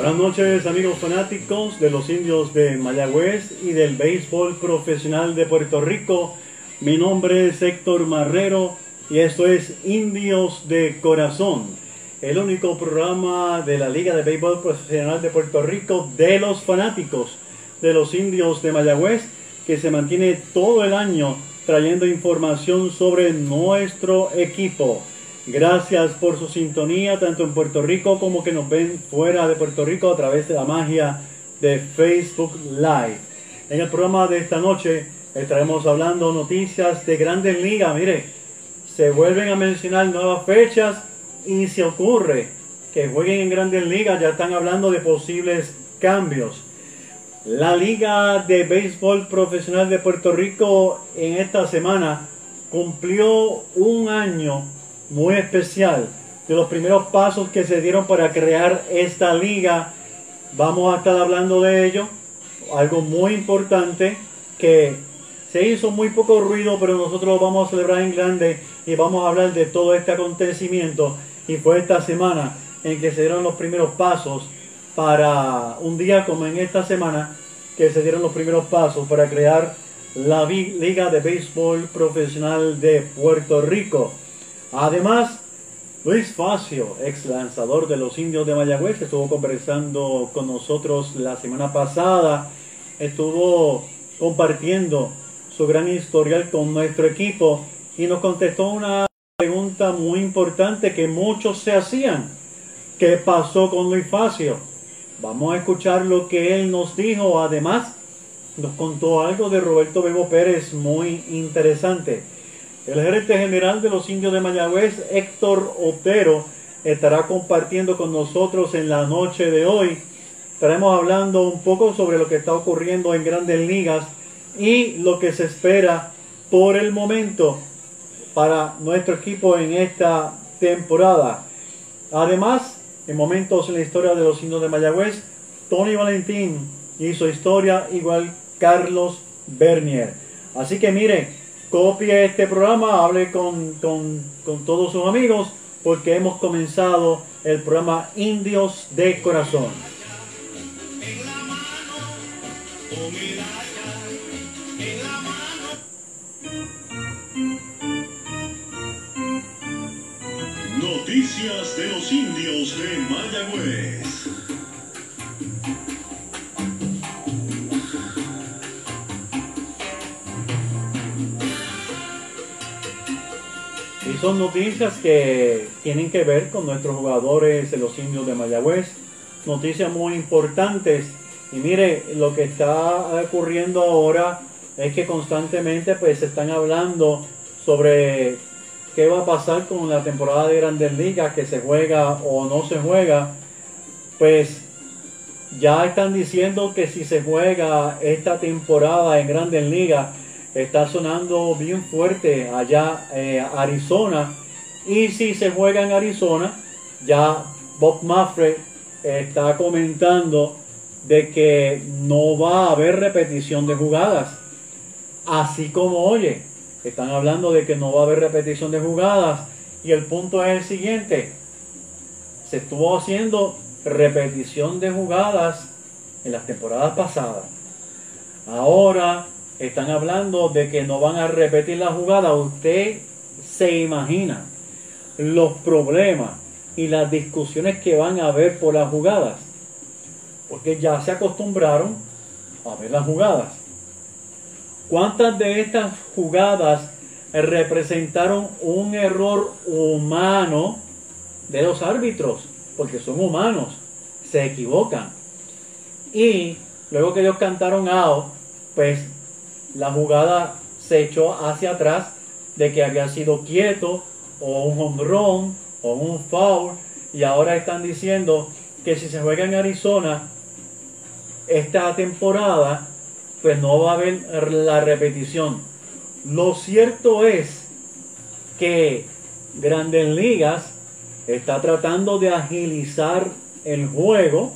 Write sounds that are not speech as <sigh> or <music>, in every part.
Buenas noches amigos fanáticos de los indios de Mayagüez y del béisbol profesional de Puerto Rico. Mi nombre es Héctor Marrero y esto es Indios de Corazón, el único programa de la Liga de Béisbol Profesional de Puerto Rico de los fanáticos de los indios de Mayagüez que se mantiene todo el año trayendo información sobre nuestro equipo. Gracias por su sintonía, tanto en Puerto Rico como que nos ven fuera de Puerto Rico a través de la magia de Facebook Live. En el programa de esta noche estaremos hablando noticias de grandes ligas. Mire, se vuelven a mencionar nuevas fechas y se ocurre que jueguen en grandes ligas, ya están hablando de posibles cambios. La Liga de Béisbol Profesional de Puerto Rico en esta semana cumplió un año muy especial de los primeros pasos que se dieron para crear esta liga. Vamos a estar hablando de ello. Algo muy importante que se hizo muy poco ruido, pero nosotros lo vamos a celebrar en grande y vamos a hablar de todo este acontecimiento. Y fue esta semana en que se dieron los primeros pasos para un día como en esta semana que se dieron los primeros pasos para crear la Liga de Béisbol Profesional de Puerto Rico. Además, Luis Facio, ex lanzador de los indios de Mayagüez, estuvo conversando con nosotros la semana pasada, estuvo compartiendo su gran historial con nuestro equipo y nos contestó una pregunta muy importante que muchos se hacían. ¿Qué pasó con Luis Facio? Vamos a escuchar lo que él nos dijo. Además, nos contó algo de Roberto Bebo Pérez muy interesante. El gerente general de los indios de Mayagüez, Héctor Otero, estará compartiendo con nosotros en la noche de hoy. Estaremos hablando un poco sobre lo que está ocurriendo en grandes ligas y lo que se espera por el momento para nuestro equipo en esta temporada. Además, en momentos en la historia de los indios de Mayagüez, Tony Valentín hizo historia igual Carlos Bernier. Así que mire, copie este programa, hable con, con, con todos sus amigos, porque hemos comenzado el programa Indios de Corazón. Noticias de los indios de Mayagüez. Y son noticias que tienen que ver con nuestros jugadores de los indios de Mayagüez. Noticias muy importantes. Y mire, lo que está ocurriendo ahora es que constantemente pues están hablando sobre qué va a pasar con la temporada de Grandes Ligas, que se juega o no se juega. Pues ya están diciendo que si se juega esta temporada en Grandes Ligas, está sonando bien fuerte allá eh, Arizona. Y si se juega en Arizona, ya Bob Maffrey está comentando de que no va a haber repetición de jugadas. Así como oye, están hablando de que no va a haber repetición de jugadas. Y el punto es el siguiente. Se estuvo haciendo repetición de jugadas en las temporadas pasadas. Ahora están hablando de que no van a repetir la jugada. Usted se imagina los problemas y las discusiones que van a haber por las jugadas. Porque ya se acostumbraron a ver las jugadas. ¿Cuántas de estas jugadas representaron un error humano de los árbitros? Porque son humanos, se equivocan. Y luego que ellos cantaron out, pues la jugada se echó hacia atrás de que había sido quieto o un home run o un foul y ahora están diciendo que si se juega en Arizona esta temporada pues no va a haber la repetición. Lo cierto es que Grandes Ligas está tratando de agilizar el juego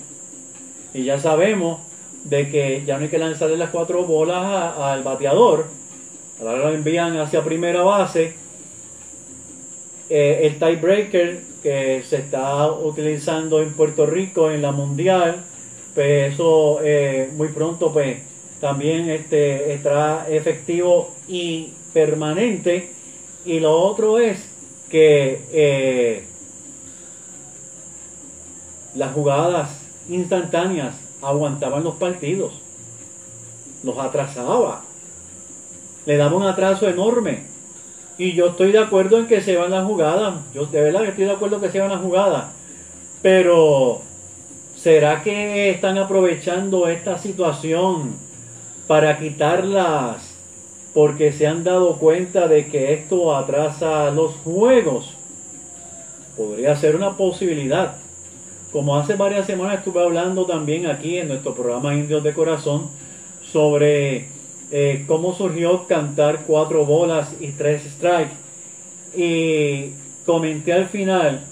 y ya sabemos de que ya no hay que lanzarle las cuatro bolas al bateador. Ahora lo envían hacia primera base. Eh, el tiebreaker que se está utilizando en Puerto Rico en la mundial, pues eso eh, muy pronto pues también este, estará efectivo y permanente. Y lo otro es que eh, las jugadas instantáneas aguantaban los partidos, los atrasaba, le daba un atraso enorme. Y yo estoy de acuerdo en que se van las jugadas, yo de verdad estoy de acuerdo que se van las jugadas, pero ¿será que están aprovechando esta situación para quitarlas porque se han dado cuenta de que esto atrasa los juegos? Podría ser una posibilidad. Como hace varias semanas estuve hablando también aquí en nuestro programa Indios de Corazón sobre eh, cómo surgió cantar cuatro bolas y tres strikes. Y comenté al final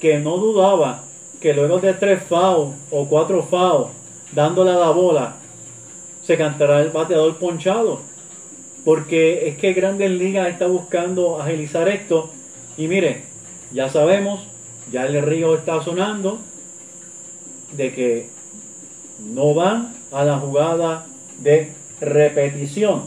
que no dudaba que luego de tres fouls o cuatro fouls dándole a la bola se cantará el bateador ponchado. Porque es que Grandes Ligas está buscando agilizar esto. Y mire, ya sabemos, ya el río está sonando de que no van a la jugada de repetición.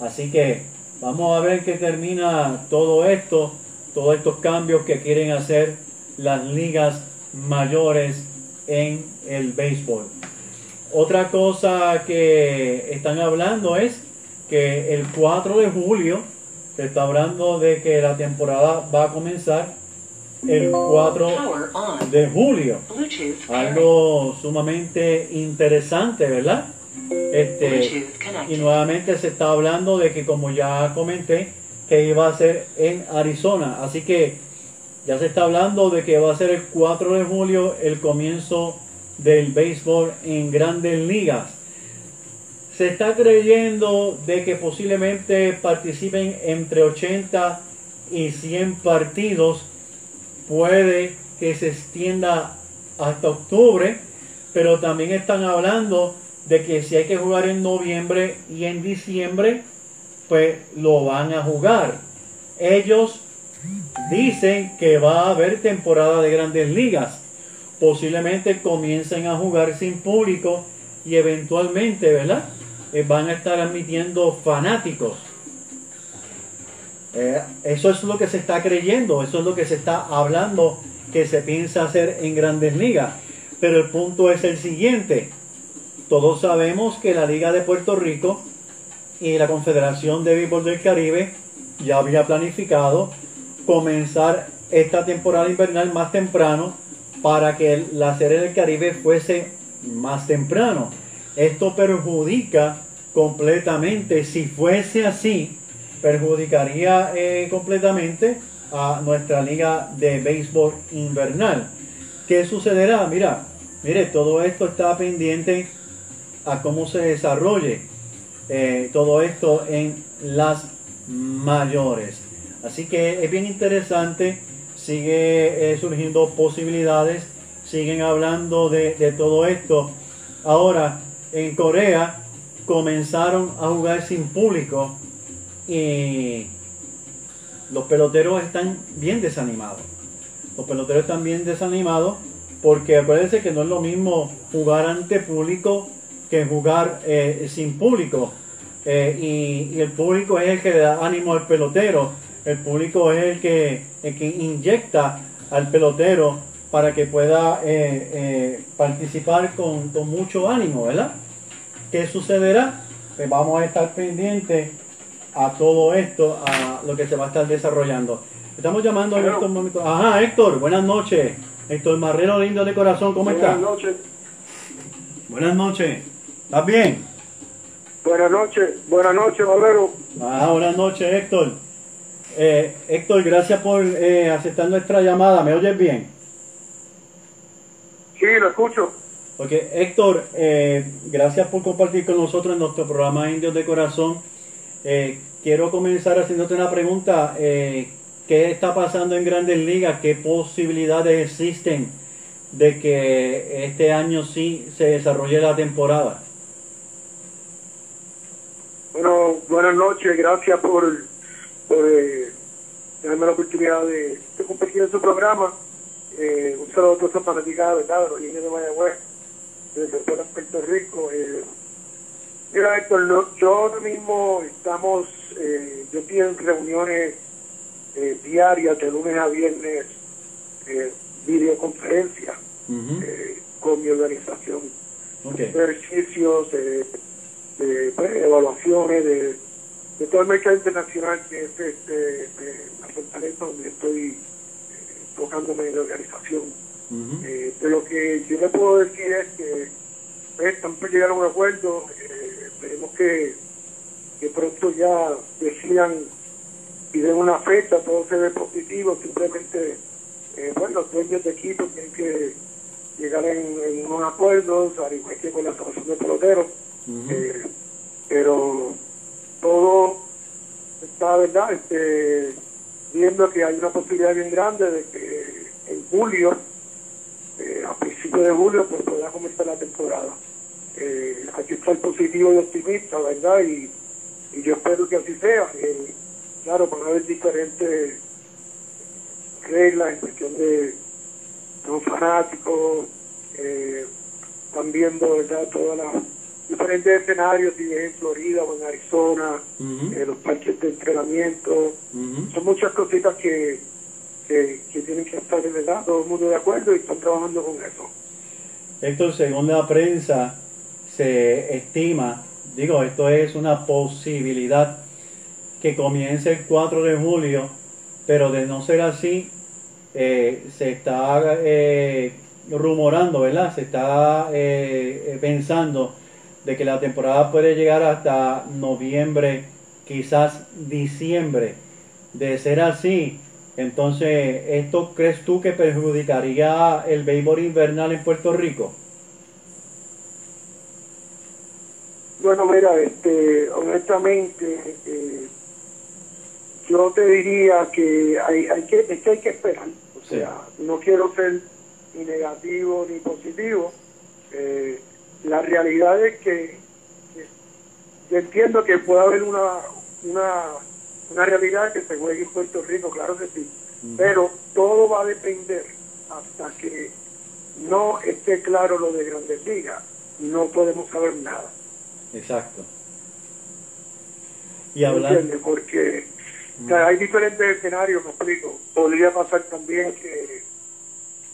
Así que vamos a ver qué termina todo esto, todos estos cambios que quieren hacer las ligas mayores en el béisbol. Otra cosa que están hablando es que el 4 de julio se está hablando de que la temporada va a comenzar el 4 Power on. de julio. Algo sumamente interesante, ¿verdad? Este, y nuevamente se está hablando de que, como ya comenté, que iba a ser en Arizona. Así que ya se está hablando de que va a ser el 4 de julio el comienzo del béisbol en grandes ligas. Se está creyendo de que posiblemente participen entre 80 y 100 partidos. Puede que se extienda hasta octubre, pero también están hablando de que si hay que jugar en noviembre y en diciembre, pues lo van a jugar. Ellos dicen que va a haber temporada de grandes ligas. Posiblemente comiencen a jugar sin público y eventualmente, ¿verdad? Eh, van a estar admitiendo fanáticos. Eh, eso es lo que se está creyendo, eso es lo que se está hablando que se piensa hacer en grandes ligas. Pero el punto es el siguiente. Todos sabemos que la Liga de Puerto Rico y la Confederación de Béisbol del Caribe ya había planificado comenzar esta temporada invernal más temprano para que la Serie del Caribe fuese más temprano. Esto perjudica completamente, si fuese así, perjudicaría eh, completamente a nuestra liga de béisbol invernal. ¿Qué sucederá? Mira, mire, todo esto está pendiente a cómo se desarrolle eh, todo esto en las mayores. Así que es bien interesante, sigue eh, surgiendo posibilidades, siguen hablando de, de todo esto. Ahora, en Corea comenzaron a jugar sin público y los peloteros están bien desanimados. Los peloteros están bien desanimados porque acuérdense que no es lo mismo jugar ante público que jugar eh, sin público. Eh, y, el público es el que le da ánimo al pelotero. El público es el que, inyecta al pelotero para que pueda eh, eh, participar con, con mucho ánimo, ¿verdad? ¿Qué sucederá? Pues vamos a estar pendientes a todo esto, a lo que se va a estar desarrollando. Estamos llamando en Hello. estos momentos. Ajá, Héctor, buenas noches. Héctor Marrero, lindo de corazón, ¿cómo Buenas estás? noches. Buenas noches. ¿Estás bien? Buenas noches. Buenas noches, Valero. Ah, buenas noches, Héctor. Eh, Héctor, gracias por eh, aceptar nuestra llamada. ¿Me oyes bien? Sí, lo escucho. Porque Héctor, eh, gracias por compartir con nosotros en nuestro programa Indios de Corazón. Eh, quiero comenzar haciéndote una pregunta. Eh, ¿qué está pasando en Grandes Ligas? ¿Qué posibilidades existen de que este año sí se desarrolle la temporada? Bueno, buenas noches, gracias por, por eh, darme la oportunidad de, de compartir en su programa. Eh, un saludo a todos los fanaticados, ¿verdad? Los de Mayagüez, desde Puerto Rico. Eh, mira, Héctor, no- yo ahora mismo estamos, eh, yo en reuniones eh, diarias de lunes a viernes, eh, videoconferencias Ujú, eh, con mi organización. Ejercicios, de, de, pues, evaluaciones de, de todo el mercado internacional que es este, eh, la fortaleza donde estoy eh, tocándome en la organización. Eh, de lo que yo le puedo decir es que pues, están llegar a un acuerdo, eh, esperemos que, que pronto ya decidan y den una fecha, todo se ve positivo, simplemente eh, bueno, los dueños de equipo tienen que llegar en, en unos acuerdos, al igual que con la asociación de peloteros, eh, pero todo está, ¿verdad? Este, viendo que hay una posibilidad bien grande de que en julio, eh, a principios de julio, pues pueda comenzar la temporada. Eh, hay que estar positivo y optimista, ¿verdad? Y, y yo espero que así sea. Eh, claro, van a haber diferentes reglas en cuestión de los fanáticos, eh, están viendo, ¿verdad? Todos los diferentes escenarios, si es en Florida o en Arizona, eh, los parques de entrenamiento, son muchas cositas que, que, que tienen que estar, ¿verdad? Todo el mundo de acuerdo y están trabajando con eso. Héctor, según la prensa, se estima, digo, esto es una posibilidad, que comience el 4 de julio, pero de no ser así, eh, se está eh, rumorando, ¿verdad? Se está eh, pensando de que la temporada puede llegar hasta noviembre, quizás diciembre. De ser así, entonces, ¿esto crees tú que perjudicaría el béisbol invernal en Puerto Rico? Bueno, mira, este, honestamente, eh, yo te diría que hay, hay que, es que hay que esperar. O Sí. sea, no quiero ser ni negativo ni positivo. Eh, la realidad es que, que yo entiendo que puede haber una, una, una realidad que se juegue en Puerto Rico, claro que sí. Pero todo va a depender hasta que no esté claro lo de Grandes Ligas. No podemos saber nada. Exacto. Y ¿Me hablar, entiendes? Porque o sea, hay diferentes escenarios, me explico. Podría pasar también que,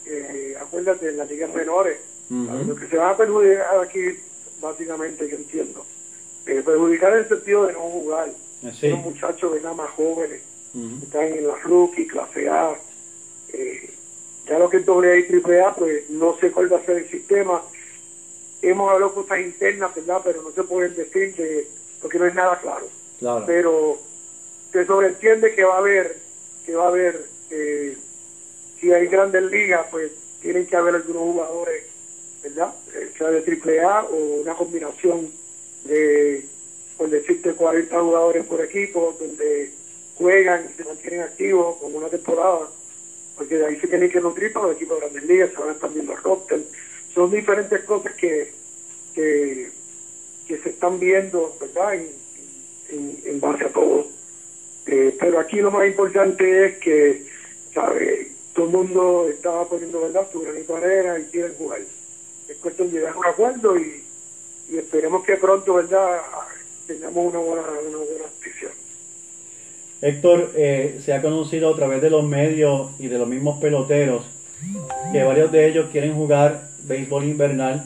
que, acuérdate, en las ligas menores, Ujú. lo que se va a perjudicar aquí, básicamente, que entiendo, eh, perjudicar en el sentido de no jugar. Sí. Los muchachos vengan más jóvenes, Ujú. están en la rookie, clase A. eh, ya lo que es doble A y triple A, pues no sé cuál va a ser el sistema. Hemos hablado cosas internas, ¿verdad? Pero no se pueden decir de, porque no es nada claro claro. pero se sobreentiende que va a haber, que va a haber, eh, si hay grandes ligas, pues tienen que haber algunos jugadores, ¿verdad? Eh, sea de triple A o una combinación de, por decirte, 40 jugadores por equipo, donde juegan y se mantienen activos con una temporada, porque de ahí se tienen que nutrir para los equipos de grandes ligas, se van expandiendo el roster. Son diferentes cosas que, que, se están viendo, ¿verdad? En, en, en base a todo. Eh, pero aquí lo más importante es que, ¿sabe? Todo el mundo estaba poniendo, ¿verdad? Su granito de arena y quieren jugar. Es cuestión de llegar a un acuerdo y, y esperemos que pronto, ¿verdad? Tengamos una buena, una buena noticia. Héctor, eh, se ha conocido a través de los medios y de los mismos peloteros que varios de ellos quieren jugar béisbol invernal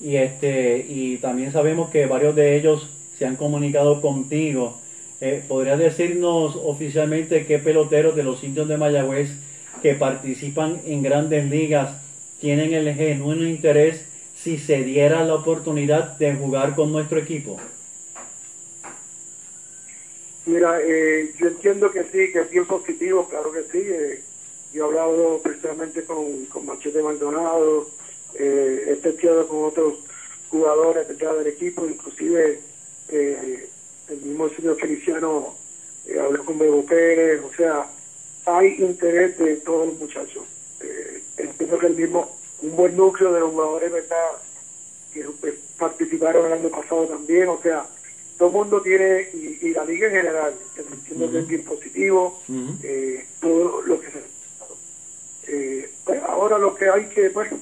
y este y también sabemos que varios de ellos se han comunicado contigo. Eh, ¿Podrías decirnos oficialmente qué peloteros de los indios de Mayagüez que participan en grandes ligas tienen el genuino interés si se diera la oportunidad de jugar con nuestro equipo? Mira, eh, yo entiendo que sí, que es bien positivo, claro que sí. eh, yo he hablado personalmente con, con Machete Maldonado, eh, he testeado con otros jugadores ¿verdad? del equipo, inclusive eh, el mismo señor Feliciano eh, habló con Bebo Pérez, o sea, hay interés de todos los muchachos. Eh, entiendo que el mismo, un buen núcleo de los jugadores, ¿verdad? Que pues, participaron el año pasado también, o sea, todo el mundo tiene, y, y la liga en general, entiendo que es bien positivo, eh, todo lo que se eh, pues, ahora lo que hay que bueno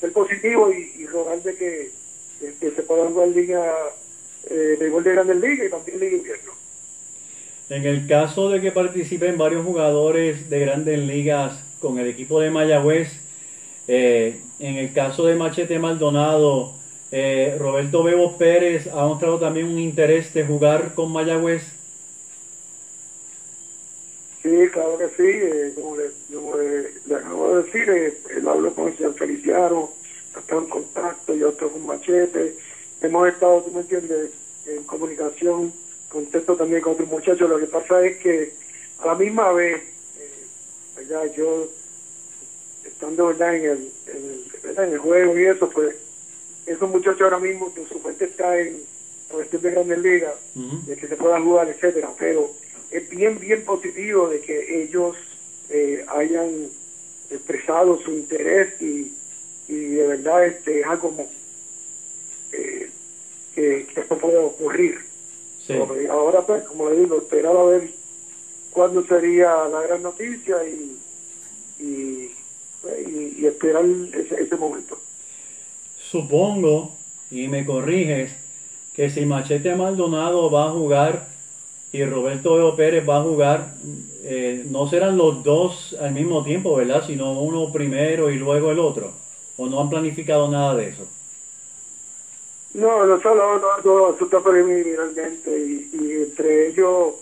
ser positivo y, y rogar de que, de que se pueda jugar liga eh, de gol de grandes ligas y también liga invierno En el caso de que participen varios jugadores de grandes ligas con el equipo de Mayagüez, eh, en el caso de Machete Maldonado, eh, Roberto Bebo Pérez ha mostrado también un interés de jugar con Mayagüez. sí claro que sí eh, como, le, como le- acabo de decir eh, él habló con el señor Feliciano está en contacto yo estoy con Machete hemos estado tú me entiendes en comunicación contacto también con otros muchachos lo que pasa es que a la misma vez eh, ¿verdad? yo estando verdad en el, en el, ¿verdad? en el juego y eso pues esos muchachos ahora mismo que su fuente está en cuestión de grandes ligas Ujú. de que se pueda jugar etcétera pero es bien bien positivo de que ellos eh, hayan expresado su interés y, y de verdad este es algo como eh, que, que esto puede ocurrir Sí. Ahora, pues, como le digo, esperar a ver cuándo sería la gran noticia y, y, pues, y- y esperar ese, ese momento. Supongo, y me corriges, que si Machete Maldonado va a jugar y Roberto Bebo Pérez va a jugar, eh, no serán los dos al mismo tiempo, ¿verdad? Sino uno primero y luego el otro. ¿O no han planificado nada de eso? No, no solo no, no, eso está preliminarmente y, y entre ellos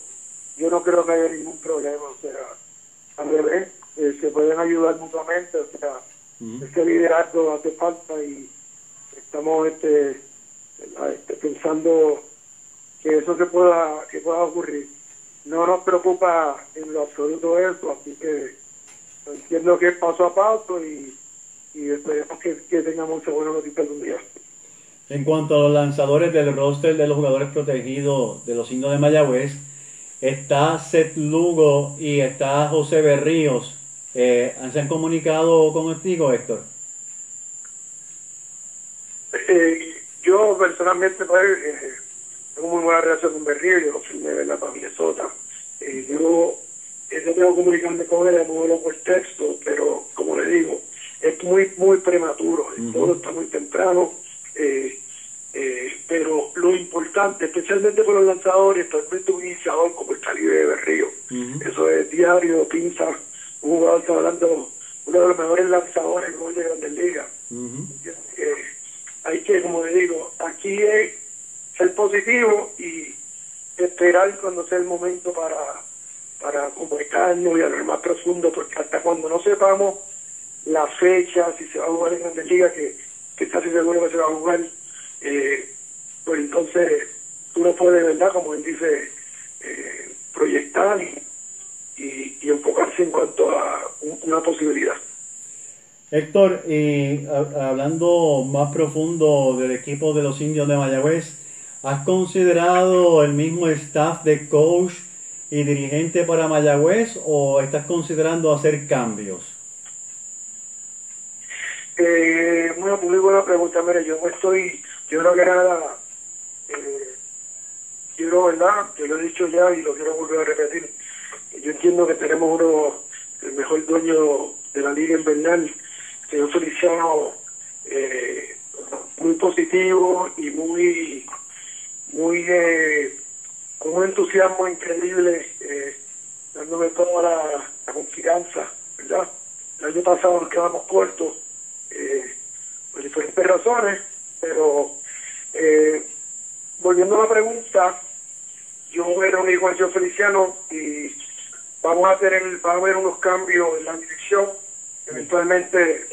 yo no creo que haya ningún problema, o sea, al revés, eh, se pueden ayudar mutuamente, o sea, Ujú. ese liderazgo hace falta y estamos este, este, pensando que eso se pueda que pueda ocurrir. No nos preocupa en lo absoluto eso, así que entiendo que es paso a paso y, y esperemos que, que tengamos esa buena noticia algún día. En cuanto a los lanzadores del roster de los jugadores protegidos de los indios de Mayagüez, está Seth Lugo y está José Berríos. Eh, ¿Se han comunicado contigo, Héctor? Eh, yo personalmente pues, eh, tengo muy buena relación con Berrío, yo lo firmé ¿verdad? para Minnesota. Eh, yo, eh, yo tengo que comunicarme con él, hablado por texto, pero como le digo, es muy, muy prematuro, Ujú. todo está muy temprano. eh, eh, pero lo importante, especialmente con los lanzadores, especialmente un iniciador como el calibre de Berrío, eso es diario, pinza, un jugador está hablando, uno de los mejores lanzadores de Grandes Ligas. Ujú. Eh, hay que, como le digo, aquí es ser positivo y esperar cuando sea el momento para, para comunicarnos y hablar más profundo, porque hasta cuando no sepamos la fecha, si se va a jugar en Grandes Ligas, que, que casi seguro que se va a jugar, eh, pues entonces tú no puedes, ¿verdad? Como él dice, eh, proyectar y, y, y enfocarse en cuanto a un- una posibilidad. Héctor, y hablando más profundo del equipo de los indios de Mayagüez, ¿has considerado el mismo staff de coach y dirigente para Mayagüez o estás considerando hacer cambios? Eh, muy, muy buena pregunta, mire, yo no estoy, yo creo que nada, eh, quiero, ¿verdad? Yo lo he dicho ya y lo quiero volver a repetir. Yo entiendo que tenemos uno, el mejor dueño de la liga invernal, señor Feliciano, eh, muy positivo y muy, muy, eh, con un entusiasmo increíble, eh, dándome toda la, confianza, ¿verdad? El año pasado nos quedamos cortos, eh, por diferentes razones, pero eh, volviendo a la pregunta, yo voy a reunir con el señor Feliciano y vamos a tener, va a haber unos cambios en la dirección, eventualmente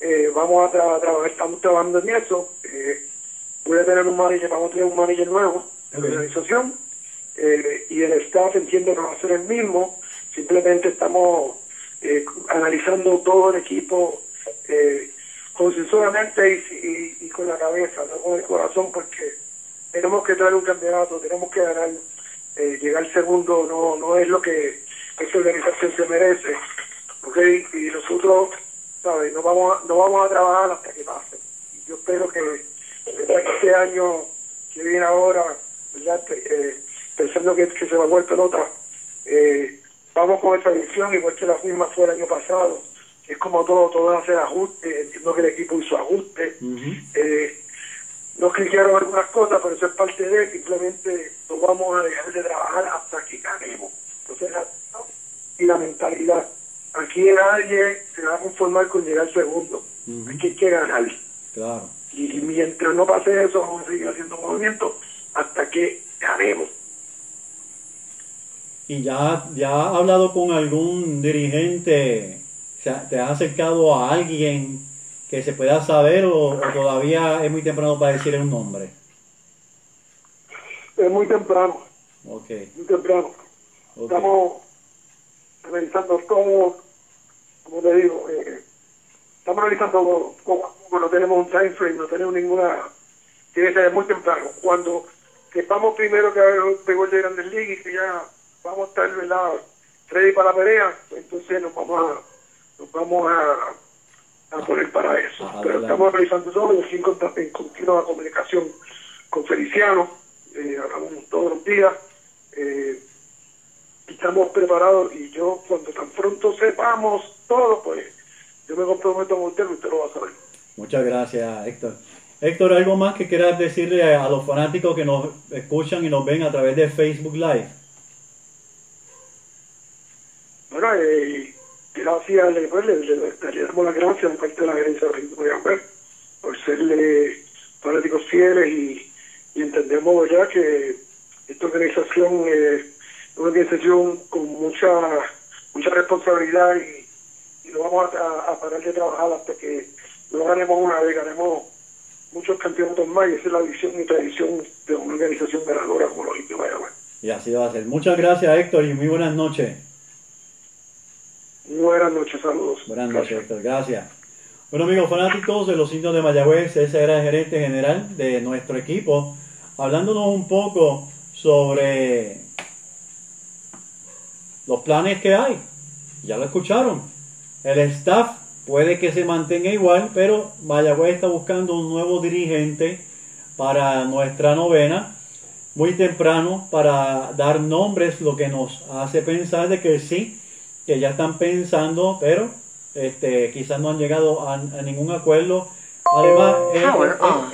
eh, vamos a tra- estamos trabajando en eso, voy a tener un manager, vamos a tener un manager nuevo en la Ok. organización eh, y el staff entiendo que va a ser el mismo, simplemente estamos eh, analizando todo el equipo eh, consensuadamente y, y- y con la cabeza, no con el corazón, porque tenemos que traer un campeonato, tenemos que ganar, eh, llegar segundo no no es lo que esta organización se merece, ¿ok? Y nosotros, ¿sabes? No vamos a, no vamos a trabajar hasta que pase. Y yo espero que este año que viene ahora, ¿verdad? Eh, pensando que, que se va a vuelto nota, eh, vamos con esa visión, igual que la misma fue el año pasado. Es como todo, todo hacer ajustes, entiendo que el equipo hizo ajustes. Eh, nos cliquearon algunas cosas, pero eso es parte de, simplemente no vamos a dejar de trabajar hasta que ganemos. Entonces, la, ¿no? y la mentalidad. Aquí nadie se va a conformar con llegar segundo. Ujú. Aquí hay que ganar. Claro. Y mientras no pase eso, vamos a seguir haciendo movimientos hasta que ganemos. ¿Y ya, ya has hablado con algún dirigente? ¿Te has acercado a alguien que se pueda saber o, o todavía es muy temprano para decir un nombre? Es muy temprano, Ok, muy temprano. Estamos revisando todo, como te digo, eh, estamos analizando todo, poco a poco, no tenemos un time frame, no tenemos ninguna, tiene que ser muy temprano. Cuando sepamos primero que pegó el de Grandes Ligas y que ya vamos a estar ¿verdad? ready para la pelea, pues entonces nos vamos a, nos vamos a, a poner para eso. Pero estamos revisando todo y en continua comunicación con Feliciano, eh, hablamos todos los días. Eh, estamos preparados y yo cuando tan pronto sepamos todo, pues yo me comprometo con usted y usted lo va a saber. Muchas gracias, Héctor. Héctor, ¿algo más que quieras decirle a, a los fanáticos que nos escuchan y nos ven a través de Facebook Live? Bueno, eh, gracias, le, pues, le, le- le damos las gracias de parte de la gerencia de Mayagüez por serle fanáticos fieles y, y entendemos ya que esta organización eh, es una organización con mucha mucha responsabilidad y, y no vamos a, a parar de trabajar hasta que no ganemos una vez, ganemos muchos campeonatos más y esa es la visión y tradición de una organización ganadora como los indios Mayagüez. Y así va a ser. Muchas gracias, Héctor, y muy buenas noches. Buenas noches, saludos. Buenas Gracias. noches, Héctor. Gracias. Bueno, amigos fanáticos de los indios de Mayagüez, ese era el gerente general de nuestro equipo, hablándonos un poco sobre los planes que hay. Ya lo escucharon. El staff puede que se mantenga igual, pero Mayagüez está buscando un nuevo dirigente para nuestra novena. Muy temprano para dar nombres, lo que nos hace pensar de que sí, que ya están pensando, pero este, quizás no han llegado a, a ningún acuerdo. Además,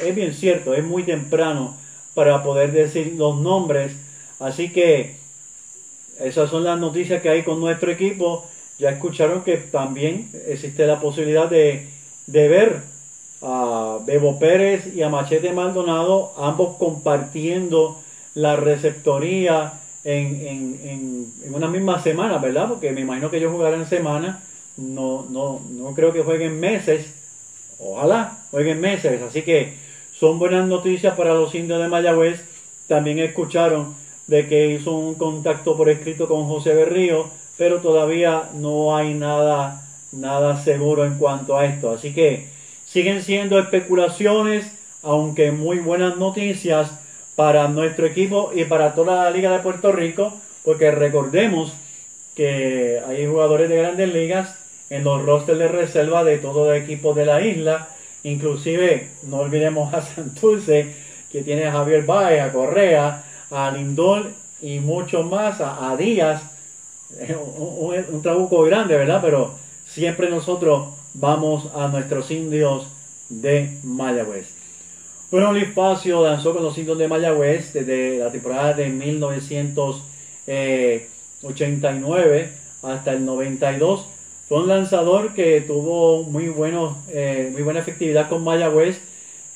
es bien cierto, es muy temprano para poder decir los nombres. Así que esas son las noticias que hay con nuestro equipo. Ya escucharon que también existe la posibilidad de, de ver a Bebo Pérez y a Machete Maldonado, ambos compartiendo la receptoría en, en, en, una misma semana, ¿verdad? Porque me imagino que ellos jugarán semana, no, no, no creo que jueguen meses, ojalá jueguen meses, así que son buenas noticias para los indios de Mayagüez. También escucharon de que hizo un contacto por escrito con José Berrío, pero todavía no hay nada, nada seguro en cuanto a esto. Así que siguen siendo especulaciones, aunque muy buenas noticias para nuestro equipo y para toda la Liga de Puerto Rico, porque recordemos que hay jugadores de grandes ligas en los rosters de reserva de todo el equipo de la isla, inclusive no olvidemos a <laughs> Santurce, que tiene a Javier Baez, a Correa, a Lindor y muchos más, a, Díaz, un, un- un trabuco grande, ¿verdad? Pero siempre nosotros vamos a nuestros indios de Mayagüez. Bueno, Luis Facio danzó con los indios de Mayagüez desde la temporada de 1989 hasta el 92. Fue un lanzador que tuvo muy, buenos, eh, muy buena efectividad con Mayagüez.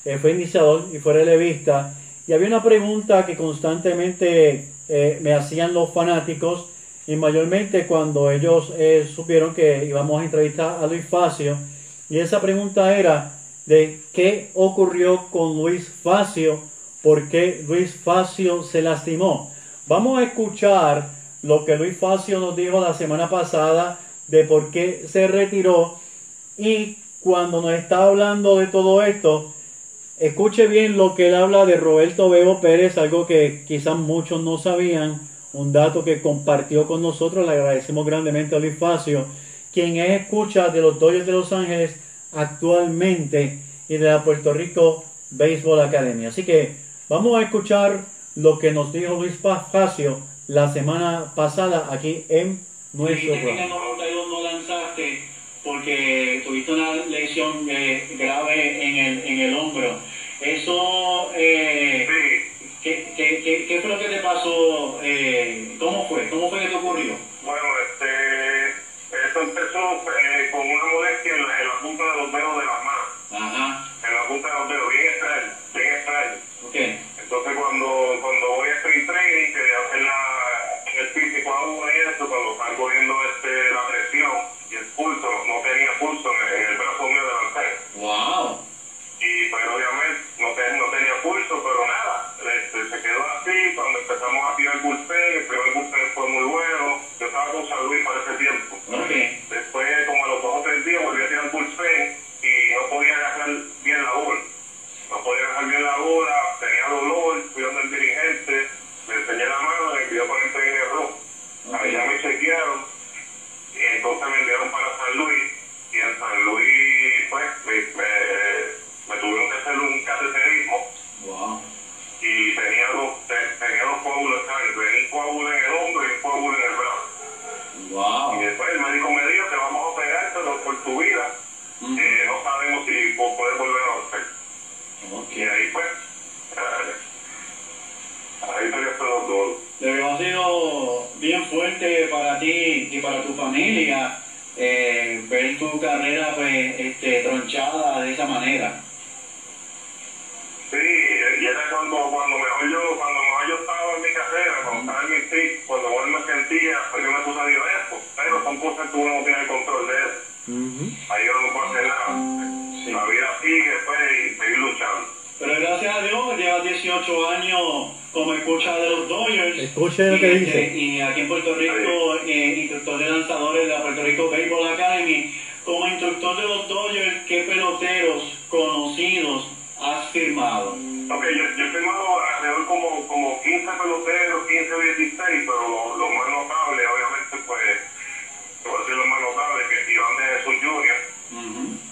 Eh, fue iniciador y fue relevista. Y había una pregunta que constantemente eh, me hacían los fanáticos y mayormente cuando ellos eh, supieron que íbamos a entrevistar a Luis Facio. Y esa pregunta era de qué ocurrió con Luis Facio, por qué Luis Facio se lastimó. Vamos a escuchar lo que Luis Facio nos dijo la semana pasada de por qué se retiró y cuando nos está hablando de todo esto, escuche bien lo que él habla de Roberto Bebo Pérez, algo que quizás muchos no sabían un dato que compartió con nosotros. Le agradecemos grandemente a Luis Facio, quien es escucha de los Dodgers de Los Ángeles actualmente y de la Puerto Rico Baseball Academy. Así que vamos a escuchar lo que nos dijo Luis Facio la semana pasada aquí en nuestro programa. 92 no lanzaste porque tuviste una lesión eh, grave en el, en el hombro. Eso, eh, Sí, ¿qué, qué, qué, qué fue lo que te pasó? Eh, ¿Cómo fue? ¿Cómo fue que te ocurrió? bueno, este, esto empezó eh, con una molestia en la, en la punta de los dedos de las manos, Ajá, en la punta de los dedos, bien extraño, bien extraño. ok. Entonces cuando, cuando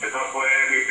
esa fue mi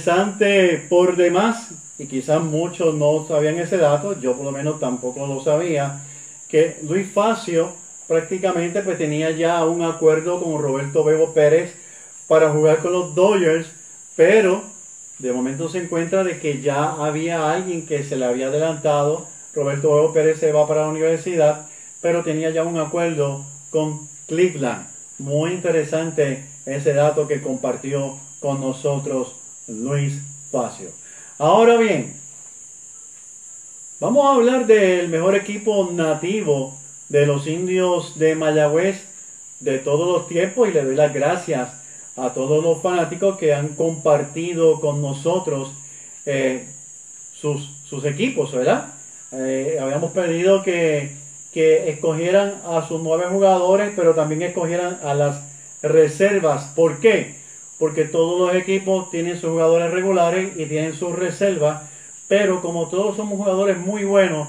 Interesante por demás, y quizás muchos no sabían ese dato, yo por lo menos tampoco lo sabía, que Luis Facio prácticamente pues tenía ya un acuerdo con Roberto Bebo Pérez para jugar con los Dodgers, pero de momento se encuentra de que ya había alguien que se le había adelantado, Roberto Bebo Pérez se va para la universidad, pero tenía ya un acuerdo con Cleveland. Muy interesante ese dato que compartió con nosotros Luis Facio. Ahora bien, vamos a hablar del mejor equipo nativo de los indios de Mayagüez de todos los tiempos y le doy las gracias a todos los fanáticos que han compartido con nosotros eh, sus, sus equipos, ¿verdad? Eh, habíamos pedido que, que escogieran a sus nueve jugadores, pero también escogieran a las reservas. ¿Por qué? Porque todos los equipos tienen sus jugadores regulares y tienen sus reservas, pero como todos somos jugadores muy buenos,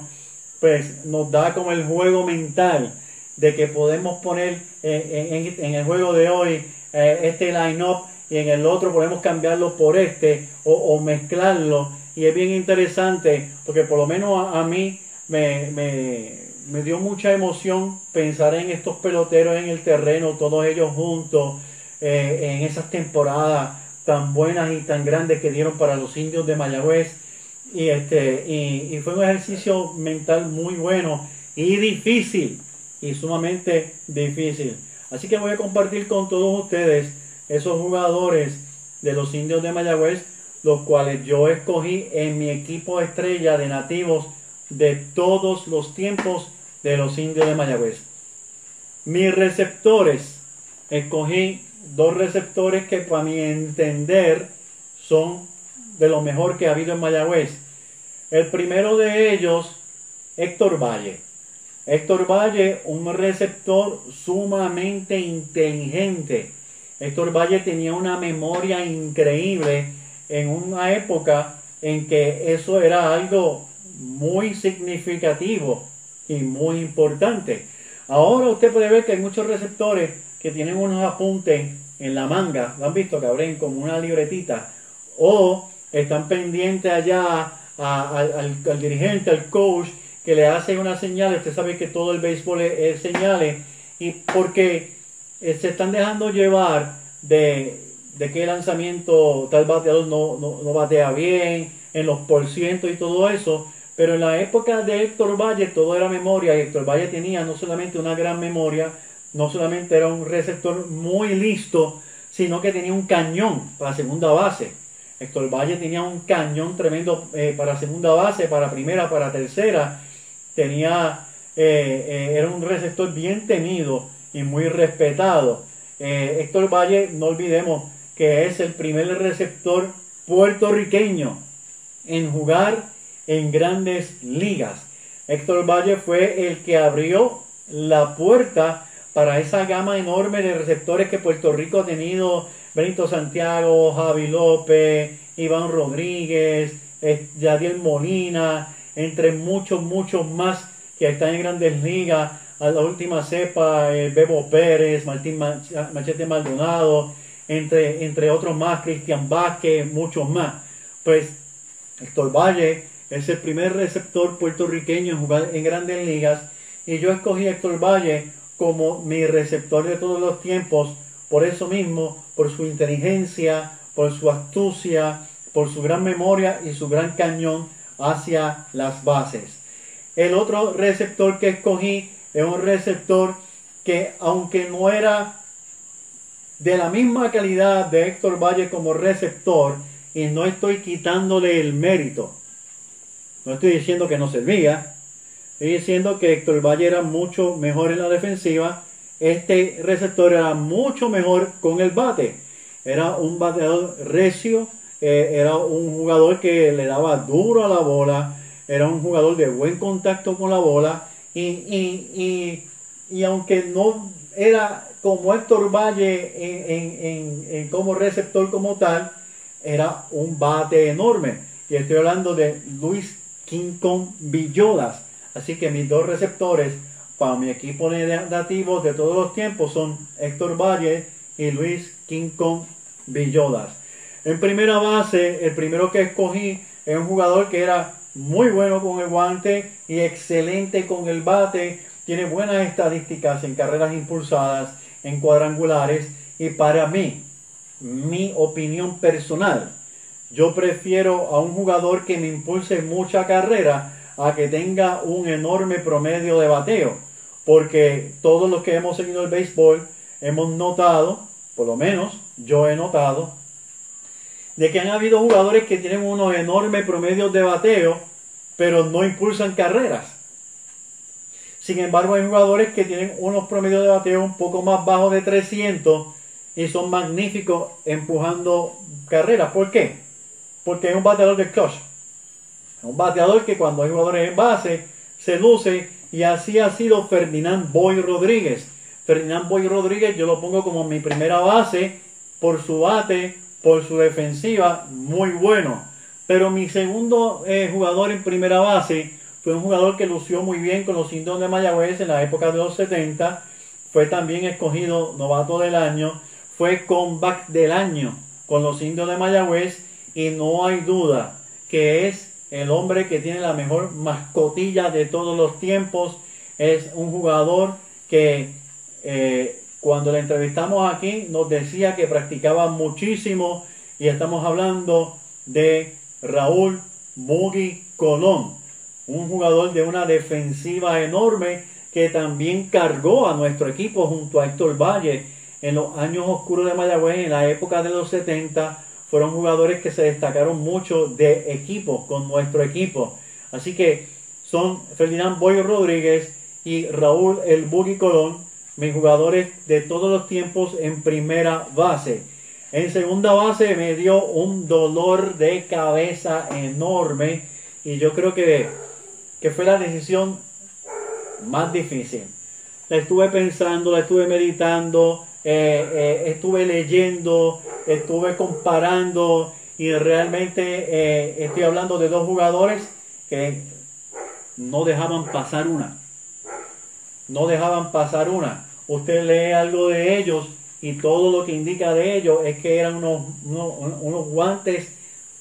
pues nos da como el juego mental de que podemos poner en, el juego de hoy eh, este line-up y en el otro podemos cambiarlo por este o, mezclarlo. Y es bien interesante porque por lo menos a, mí me, me dio mucha emoción pensar en estos peloteros en el terreno, todos ellos juntos, eh, en esas temporadas tan buenas y tan grandes que dieron para los indios de Mayagüez. Y, este, y, y fue un ejercicio mental muy bueno y difícil, y sumamente difícil. Así que voy a compartir con todos ustedes esos jugadores de los indios de Mayagüez, los cuales yo escogí en mi equipo estrella de nativos de todos los tiempos de los indios de Mayagüez. Mis receptores, escogí dos receptores que para mi entender son de lo mejor que ha habido en Mayagüez. El primero de ellos, Héctor Valle. Héctor Valle, un receptor sumamente inteligente. Héctor Valle tenía una memoria increíble en una época en que eso era algo muy significativo y muy importante. Ahora usted puede ver que hay muchos receptores que tienen unos apuntes en la manga, lo han visto que abren como una libretita, o están pendientes allá al, al, dirigente, al coach, que le hace una señal, usted sabe que todo el béisbol es, señales, y porque eh, se están dejando llevar de, de qué lanzamiento tal bateador no, no, no batea bien, en los porcientos y todo eso, pero en la época de Héctor Valle todo era memoria. Y Héctor Valle tenía no solamente una gran memoria, no solamente era un receptor muy listo, sino que tenía un cañón para segunda base. Héctor Valle tenía un cañón tremendo eh, para segunda base, para primera, para tercera. Tenía, eh, eh, era un receptor bien temido y muy respetado. Héctor Valle, no olvidemos que es el primer receptor puertorriqueño en jugar en grandes ligas. Héctor Valle fue el que abrió la puerta para esa gama enorme de receptores que Puerto Rico ha tenido. Benito Santiago, Javi López, Iván Rodríguez, Yadiel Molina, entre muchos, muchos más que están en grandes ligas. A la última cepa, eh, Bebo Pérez, Martín Machete Maldonado, entre, entre otros más, Cristian Vázquez, muchos más. Pues Héctor Valle es el primer receptor puertorriqueño en jugar en grandes ligas y yo escogí a Héctor Valle como mi receptor de todos los tiempos, por eso mismo, por su inteligencia, por su astucia, por su gran memoria y su gran cañón hacia las bases. El otro receptor que escogí es un receptor que aunque no era de la misma calidad de Héctor Valle como receptor, y no estoy quitándole el mérito, no estoy diciendo que no servía. Estoy diciendo que Héctor Valle era mucho mejor en la defensiva. Este receptor era mucho mejor con el bate. Era un bateador recio. Eh, era un jugador que le daba duro a la bola. Era un jugador de buen contacto con la bola. Y, y, y, aunque no era como Héctor Valle en, en, como receptor como tal, era un bate enorme. Y estoy hablando de Luis Kong Villodas. Así que mis dos receptores para mi equipo nativo de todos los tiempos son Héctor Valle y Luis King Kong Villodas. En primera base, el primero que escogí es un jugador que era muy bueno con el guante y excelente con el bate. Tiene buenas estadísticas en carreras impulsadas, en cuadrangulares. Y para mí, mi opinión personal, yo prefiero a un jugador que me impulse mucha carrera a que tenga un enorme promedio de bateo. Porque todos los que hemos seguido el béisbol hemos notado, por lo menos yo he notado, de que han habido jugadores que tienen unos enormes promedios de bateo, pero no impulsan carreras. Sin embargo, hay jugadores que tienen unos promedios de bateo un poco más bajos de 300 y son magníficos empujando carreras. ¿Por qué? porque es un bateador de clutch. Un bateador que cuando hay jugadores en base se luce y así ha sido Ferdinand Boy Rodríguez. Ferdinand Boy Rodríguez yo lo pongo como mi primera base por su bate, por su defensiva, muy bueno. Pero mi segundo eh, jugador en primera base fue un jugador que lució muy bien con los indios de Mayagüez en la época de los 70. Fue también escogido novato del año. Fue comeback del año con los indios de Mayagüez y no hay duda que es el hombre que tiene la mejor mascotilla de todos los tiempos. Es un jugador que eh, cuando le entrevistamos aquí nos decía que practicaba muchísimo Y estamos hablando de Raúl Boogie Colón, un jugador de una defensiva enorme que también cargó a nuestro equipo junto a Héctor Valle en los años oscuros de Mayagüez, en la época de los 70, fueron jugadores que se destacaron mucho de equipo con nuestro equipo. Así que son Ferdinand Boy Rodríguez y Raúl El Buggy Colón, mis jugadores de todos los tiempos en primera base. En segunda base me dio un dolor de cabeza enorme y yo creo que, que fue la decisión más difícil. La estuve pensando, la estuve meditando, eh, eh, estuve leyendo, estuve comparando y realmente eh, estoy hablando de dos jugadores que no dejaban pasar una. No dejaban pasar una. Usted lee algo de ellos y todo lo que indica de ellos es que eran unos, unos, unos guantes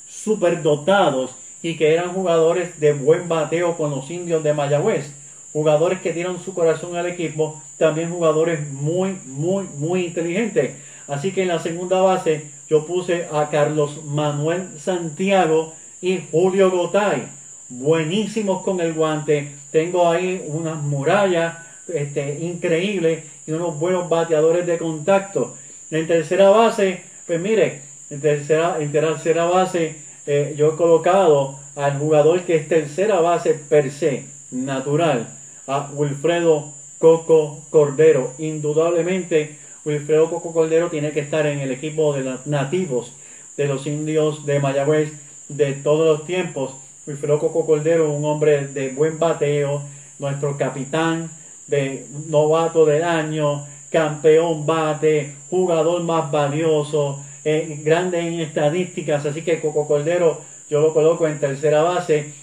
superdotados y que eran jugadores de buen bateo con los indios de Mayagüez jugadores que dieron su corazón al equipo, también jugadores muy, muy, muy inteligentes. Así que en la segunda base yo puse a Carlos Manuel Santiago y Julio Gotay. Buenísimos con el guante. Tengo ahí unas murallas este, increíbles y unos buenos bateadores de contacto. En tercera base, pues mire, en tercera, en tercera base eh, yo he colocado al jugador que es tercera base per se, natural a Wilfredo Coco Cordero. Indudablemente, Wilfredo Coco Cordero tiene que estar en el equipo de los nativos de los indios de Mayagüez de todos los tiempos. Wilfredo Coco Cordero, un hombre de buen bateo, nuestro capitán de novato del año, campeón bate, jugador más valioso, eh, grande en estadísticas. Así que Coco Cordero yo lo coloco en tercera base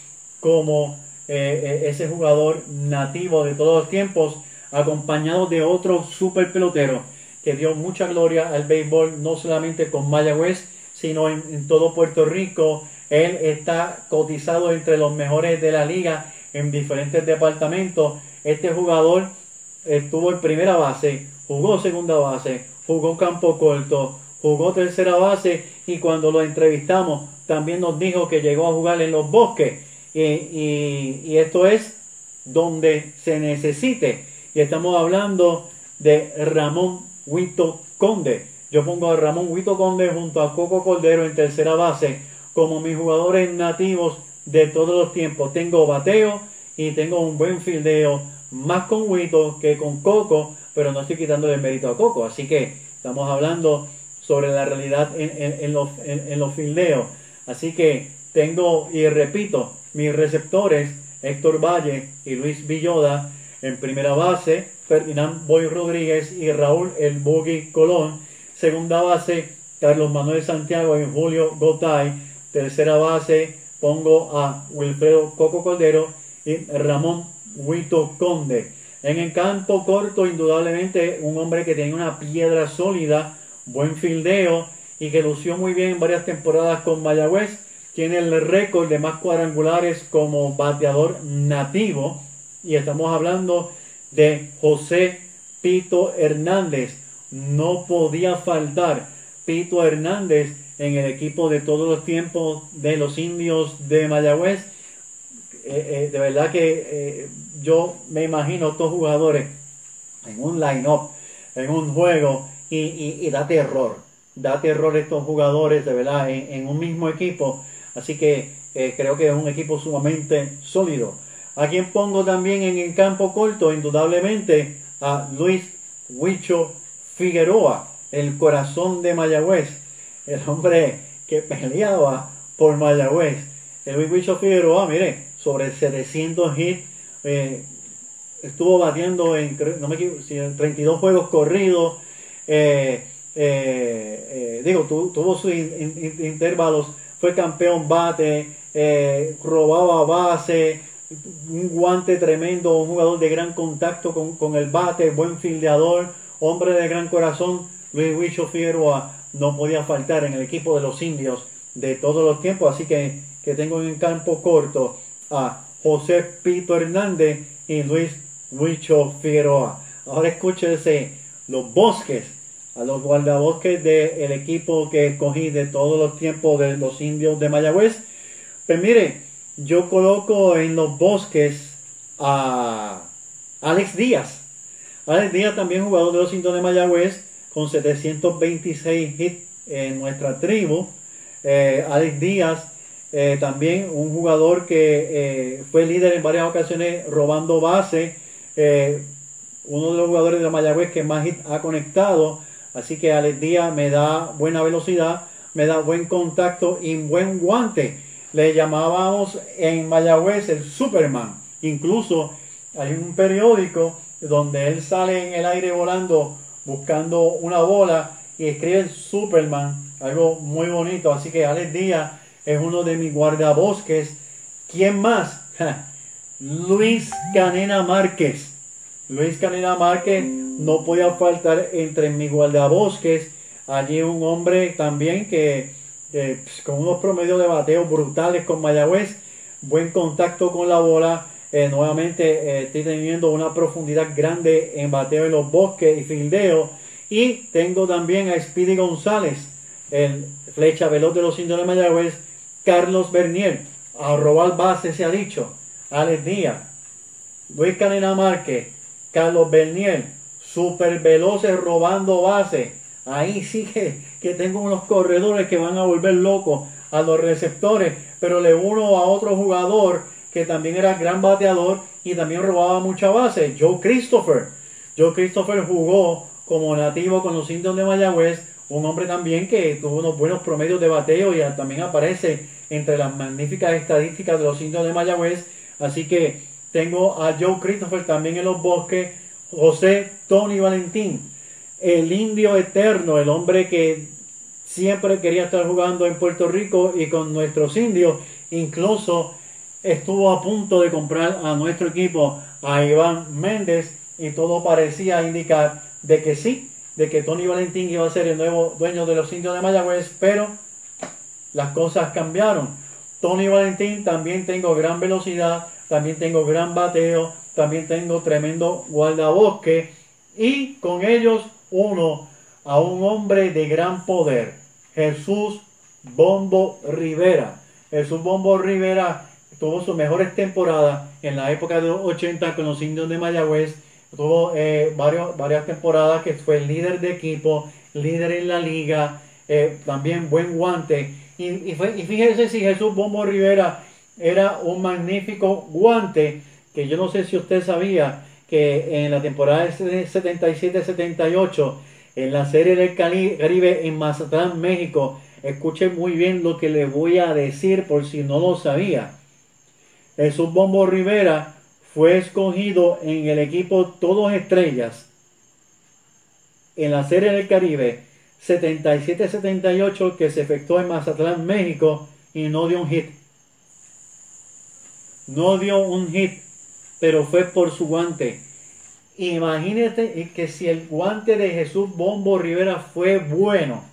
como eh, eh, ese jugador nativo de todos los tiempos, acompañado de otro super pelotero que dio mucha gloria al béisbol, no solamente con Mayagüez, sino en, todo Puerto Rico. Él está cotizado entre los mejores de la liga en diferentes departamentos. Este jugador estuvo en primera base, jugó segunda base, jugó campo corto, jugó tercera base y cuando lo entrevistamos también nos dijo que llegó a jugar en los bosques y, esto es donde se necesite. Y estamos hablando de Ramón Huito Conde. Yo pongo a Ramón Huito Conde junto a Coco Cordero en tercera base como mis jugadores nativos de todos los tiempos. Tengo bateo y tengo un buen fildeo, más con Huito que con Coco, pero no estoy quitando el mérito a Coco. Así que estamos hablando sobre la realidad en, en, los, en los fildeos. Así que tengo, y repito, mis receptores, Héctor Valle y Luis Villoda, en primera base, Ferdinand Boy Rodríguez y Raúl El Buggy Colón. Segunda base, Carlos Manuel Santiago y Julio Gotay. Tercera base, pongo a Wilfredo Coco Cordero y Ramón Huito Conde. En el campo corto, indudablemente, un hombre que tiene una piedra sólida, buen fildeo y que lució muy bien en varias temporadas con Mayagüez tiene el récord de más cuadrangulares como bateador nativo. Y estamos hablando de José Pito Hernández. No podía faltar Pito Hernández en el equipo de todos los tiempos de los indios de Mayagüez. Eh, eh, de verdad que eh, yo me imagino estos jugadores en un line-up, en un juego, y, da terror. Da terror estos jugadores, de verdad, en un mismo equipo Así que eh, creo que es un equipo sumamente sólido. A pongo también en el campo corto, indudablemente, a Luis Huicho Figueroa, el corazón de Mayagüez, el hombre que peleaba por Mayagüez. El Luis Huicho Figueroa, mire, sobre 700 hits, eh, estuvo batiendo en, no me equivoco, 32 juegos corridos. Eh, digo, tuvo sus intervalos fue campeón bate, eh, robaba base, un guante tremendo, un jugador de gran contacto con, el bate, buen fildeador, hombre de gran corazón, Luis Huicho Figueroa no podía faltar en el equipo de los indios de todos los tiempos, así que, que tengo en el campo corto a José Pito Hernández y Luis Huicho Figueroa. Ahora escúchese los bosques a los guardabosques del equipo que escogí de todos los tiempos de los indios de Mayagüez. Pues mire, yo coloco en los bosques a Alex Díaz. Alex Díaz también jugador de los indios de Mayagüez con 726 hits en nuestra tribu. Eh, Alex Díaz eh, también un jugador que eh, fue líder en varias ocasiones robando base. Uno de los jugadores de Mayagüez que más hit ha conectado. Así que Alex Díaz me da buena velocidad, me da buen contacto y buen guante. Le llamábamos en Mayagüez el Superman. Incluso hay un periódico donde él sale en el aire volando buscando una bola y escribe Superman. Algo muy bonito. Así que Alex Díaz es uno de mis guardabosques. ¿Quién más? <laughs> Luis Canena Márquez. Luis Canena Márquez no podía faltar entre mis guardabosques. Allí un hombre también que eh, pues, con unos promedios de bateo brutales con Mayagüez, buen contacto con la bola. Eh, nuevamente eh, estoy teniendo una profundidad grande en bateo en los bosques y fildeo. Y tengo también a Speedy González, el flecha veloz de los indios de Mayagüez, Carlos Bernier, a robar base se ha dicho, Alex Díaz, Luis Canena Márquez, Carlos Bernier, super veloces robando base. Ahí sí que, que tengo unos corredores que van a volver locos a los receptores, pero le uno a otro jugador que también era gran bateador y también robaba mucha base, Joe Christopher. Joe Christopher jugó como nativo con los indios de Mayagüez, un hombre también que tuvo unos buenos promedios de bateo y también aparece entre las magníficas estadísticas de los indios de Mayagüez. Así que tengo a Joe Christopher también en los bosques, José Tony Valentín, el indio eterno, el hombre que siempre quería estar jugando en Puerto Rico y con nuestros indios, incluso estuvo a punto de comprar a nuestro equipo a Iván Méndez y todo parecía indicar de que sí, de que Tony Valentín iba a ser el nuevo dueño de los indios de Mayagüez, pero las cosas cambiaron. Tony Valentín también tengo gran velocidad, también tengo gran bateo, también tengo tremendo guardabosque y con ellos uno a un hombre de gran poder, Jesús Bombo Rivera. Jesús Bombo Rivera tuvo sus mejores temporadas en la época de los 80 con los indios de Mayagüez. Tuvo eh, varias temporadas que fue líder de equipo, líder en la liga, eh, también buen guante. Y, y, fue, si Jesús Bombo Rivera era un magnífico guante, que yo no sé si usted sabía que en la temporada de 77-78, en la serie del Caribe en Mazatlán, México, escuche muy bien lo que le voy a decir por si no lo sabía. Jesús Bombo Rivera fue escogido en el equipo Todos Estrellas en la Serie del Caribe 77-78 que se efectuó en Mazatlán, México y no dio un hit. No dio un hit, pero fue por su guante. Imagínate que si el guante de Jesús Bombo Rivera fue bueno,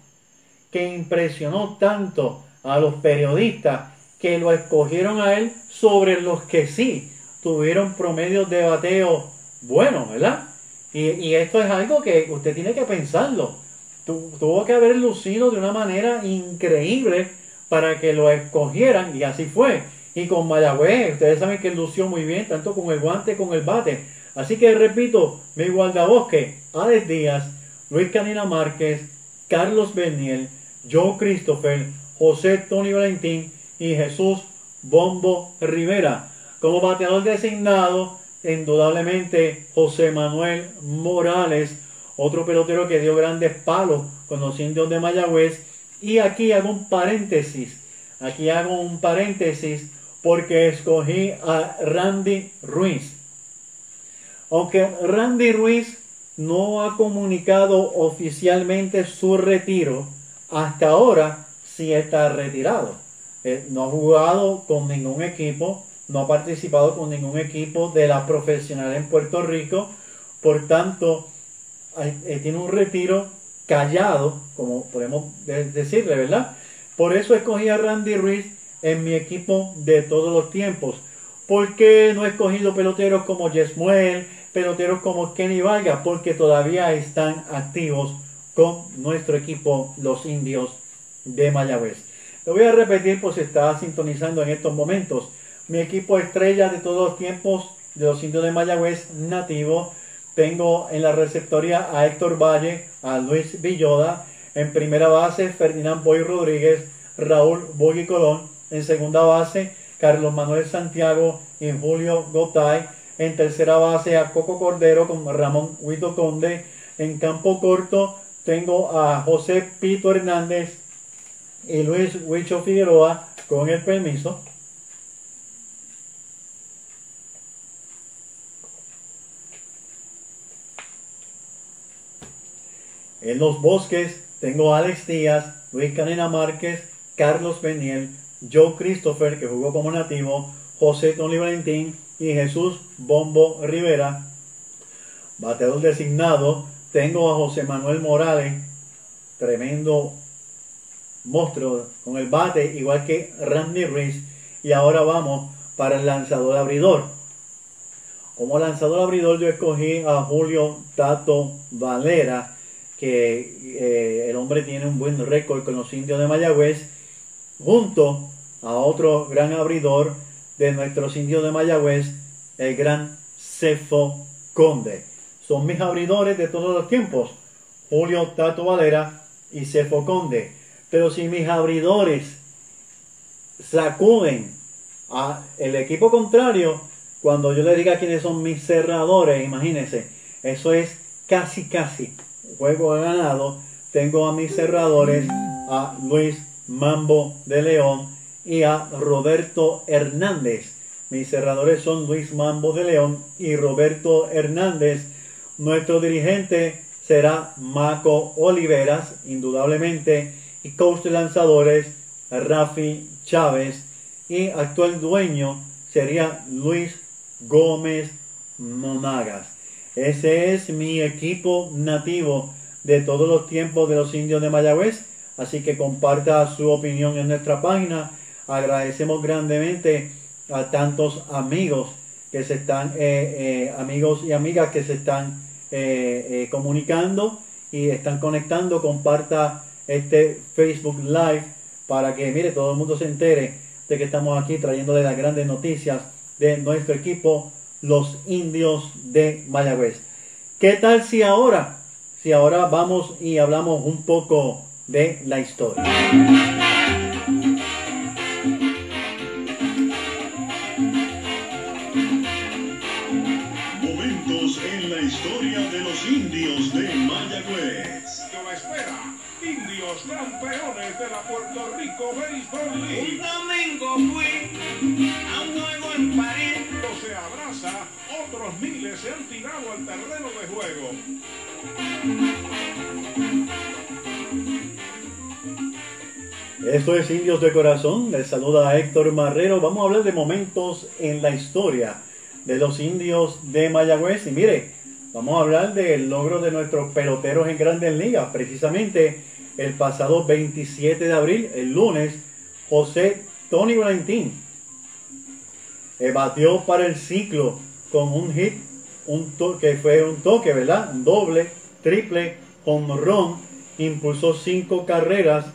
que impresionó tanto a los periodistas que lo escogieron a él sobre los que sí tuvieron promedios de bateo buenos, ¿verdad? Y, esto es algo que usted tiene que pensarlo. Tu, tuvo que haber lucido de una manera increíble para que lo escogieran y así fue. Y con Mayagüez, ustedes saben que lució muy bien, tanto con el guante como el bate. Así que repito, mi guardabosque, Alex Díaz, Luis Canina Márquez, Carlos Berniel, Joe Christopher, José Tony Valentín y Jesús Bombo Rivera. Como bateador designado, indudablemente José Manuel Morales, otro pelotero que dio grandes palos con los indios de Mayagüez. Y aquí hago un paréntesis, aquí hago un paréntesis porque escogí a Randy Ruiz. Aunque Randy Ruiz no ha comunicado oficialmente su retiro, hasta ahora sí está retirado. Eh, no ha jugado con ningún equipo, no ha participado con ningún equipo de la profesional en Puerto Rico, por tanto, eh, tiene un retiro callado, como podemos decirle, ¿verdad? Por eso escogí a Randy Ruiz en mi equipo de todos los tiempos. ¿Por qué no he escogido peloteros como Jesmuel, peloteros como Kenny Vargas? Porque todavía están activos con nuestro equipo, los indios de Mayagüez. Lo voy a repetir por si está sintonizando en estos momentos. Mi equipo estrella de todos los tiempos de los indios de Mayagüez nativo. Tengo en la receptoría a Héctor Valle, a Luis Villoda. En primera base, Ferdinand Boy Rodríguez, Raúl Boy Colón. En segunda base, Carlos Manuel Santiago y Julio Gotay. En tercera base, a Coco Cordero con Ramón Huito Conde. En campo corto, tengo a José Pito Hernández y Luis Huicho Figueroa con el permiso. En los bosques tengo a Alex Díaz, Luis Canena Márquez, Carlos Beniel, Joe Christopher, que jugó como nativo, José Tony Valentín y Jesús Bombo Rivera. Bateador designado, tengo a José Manuel Morales, tremendo monstruo con el bate, igual que Randy Reese. Y ahora vamos para el lanzador abridor. Como lanzador abridor yo escogí a Julio Tato Valera, que eh, el hombre tiene un buen récord con los indios de Mayagüez, junto a otro gran abridor de nuestros indios de Mayagüez, el gran Cefo Conde. Son mis abridores de todos los tiempos, Julio Tato Valera y Cefo Conde. Pero si mis abridores sacuden a el equipo contrario, cuando yo le diga quiénes son mis cerradores, imagínense, eso es casi casi juego ganado. Tengo a mis cerradores a Luis Mambo de León y a Roberto Hernández. Mis cerradores son Luis Mambo de León y Roberto Hernández. Nuestro dirigente será Maco Oliveras, indudablemente, y coach lanzadores Rafi Chávez y actual dueño sería Luis Gómez Monagas. Ese es mi equipo nativo de todos los tiempos de los indios de Mayagüez. Así que comparta su opinión en nuestra página. Agradecemos grandemente a tantos amigos que se están, eh, eh, amigos y amigas que se están eh, comunicando y están conectando. Comparta este Facebook Live para que, mire, todo el mundo se entere de que estamos aquí trayéndole las grandes noticias de nuestro equipo, los indios de Mayagüez. ¿Qué tal si ahora, si ahora vamos y hablamos un poco de la historia? Campeones de la Puerto Rico Baseball Un League. domingo fui a un juego en París. Se abraza, otros miles se han tirado al terreno de juego. Esto es Indios de Corazón, les saluda a Héctor Marrero. Vamos a hablar de momentos en la historia de los indios de Mayagüez. Y mire, vamos a hablar del logro de nuestros peloteros en grandes ligas. Precisamente el pasado 27 de abril, el lunes, José Tony Valentín batió para el ciclo con un hit, un que fue un toque, ¿verdad? Un doble, triple, run, impulsó cinco carreras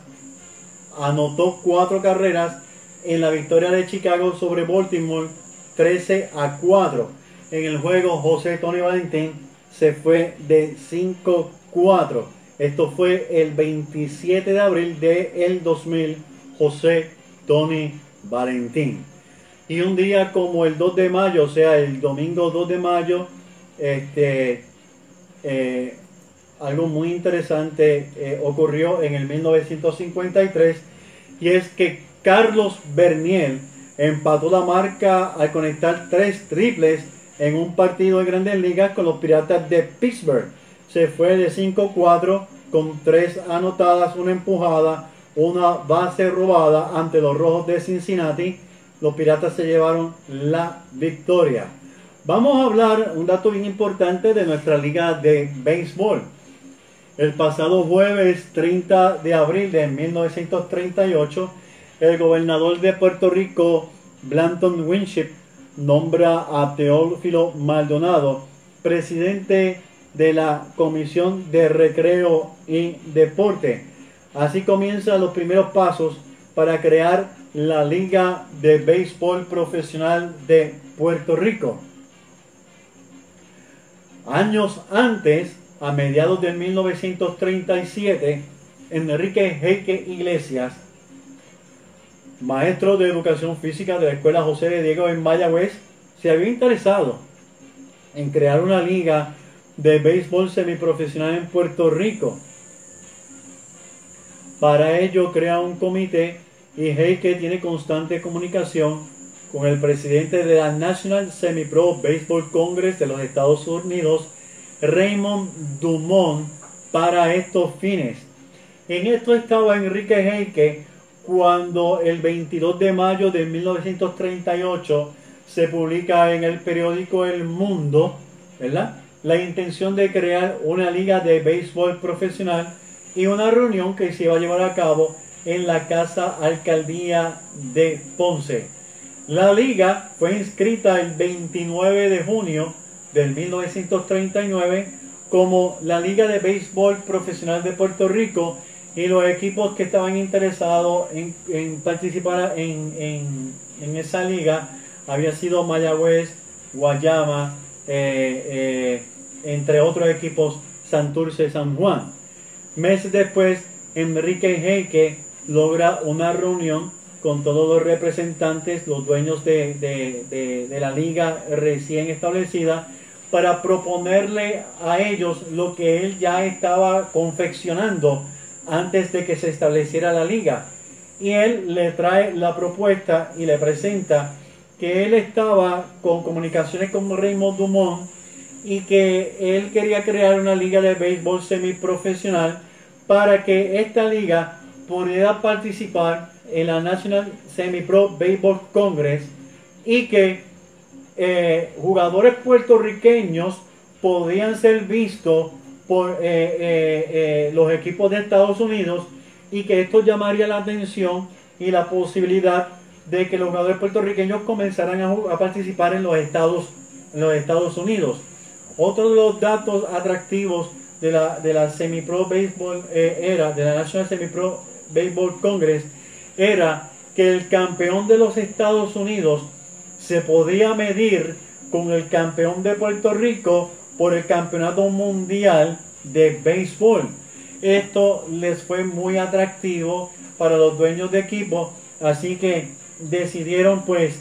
anotó cuatro carreras en la victoria de Chicago sobre Baltimore 13 a 4. En el juego José Tony Valentín se fue de 5-4. Esto fue el 27 de abril de el 2000 José Tony Valentín. Y un día como el 2 de mayo, o sea, el domingo 2 de mayo, este, eh, algo muy interesante eh, ocurrió en el 1953 y es que Carlos Berniel empató la marca al conectar tres triples en un partido de grandes ligas con los Piratas de Pittsburgh. Se fue de 5-4 con tres anotadas, una empujada, una base robada ante los Rojos de Cincinnati. Los Piratas se llevaron la victoria. Vamos a hablar un dato bien importante de nuestra liga de béisbol. El pasado jueves 30 de abril de 1938, el gobernador de Puerto Rico, Blanton Winship, nombra a Teófilo Maldonado presidente de la Comisión de Recreo y Deporte. Así comienzan los primeros pasos para crear la Liga de Béisbol Profesional de Puerto Rico. Años antes, a mediados de 1937, Enrique Heike Iglesias, maestro de educación física de la Escuela José de Diego en Mayagüez, se había interesado en crear una liga de béisbol semiprofesional en Puerto Rico. Para ello crea un comité y Heike tiene constante comunicación con el presidente de la National Semi-Pro Baseball Congress de los Estados Unidos, Raymond Dumont, para estos fines. En esto estaba Enrique Heike cuando el 22 de mayo de 1938 se publica en el periódico El Mundo, ¿verdad? La intención de crear una liga de béisbol profesional y una reunión que se iba a llevar a cabo en la Casa Alcaldía de Ponce. La liga fue inscrita el 29 de junio del 1939 como la Liga de Béisbol Profesional de Puerto Rico y los equipos que estaban interesados en, participar en, esa liga había sido Mayagüez, Guayama, eh, eh, entre otros equipos Santurce, San Juan. Meses después, Enrique Heike logra una reunión con todos los representantes, los dueños de, la liga recién establecida, para proponerle a ellos lo que él ya estaba confeccionando antes de que se estableciera la liga. Y él le trae la propuesta y le presenta que él estaba con comunicaciones con Raymond Dumont y que él quería crear una liga de béisbol semiprofesional para que esta liga pudiera participar en la National Semi-Pro Baseball Congress y que eh, jugadores puertorriqueños podían ser vistos por eh, eh, los equipos de Estados Unidos y que esto llamaría la atención y la posibilidad de que los jugadores puertorriqueños comenzaran a, participar en los Estados, en los Estados Unidos. Otro de los datos atractivos de la, de la Semi-Pro Baseball era, de la National Semi-Pro Baseball Congress era que el campeón de los Estados Unidos se podía medir con el campeón de Puerto Rico por el campeonato mundial de béisbol. Esto les fue muy atractivo para los dueños de equipo, así que decidieron pues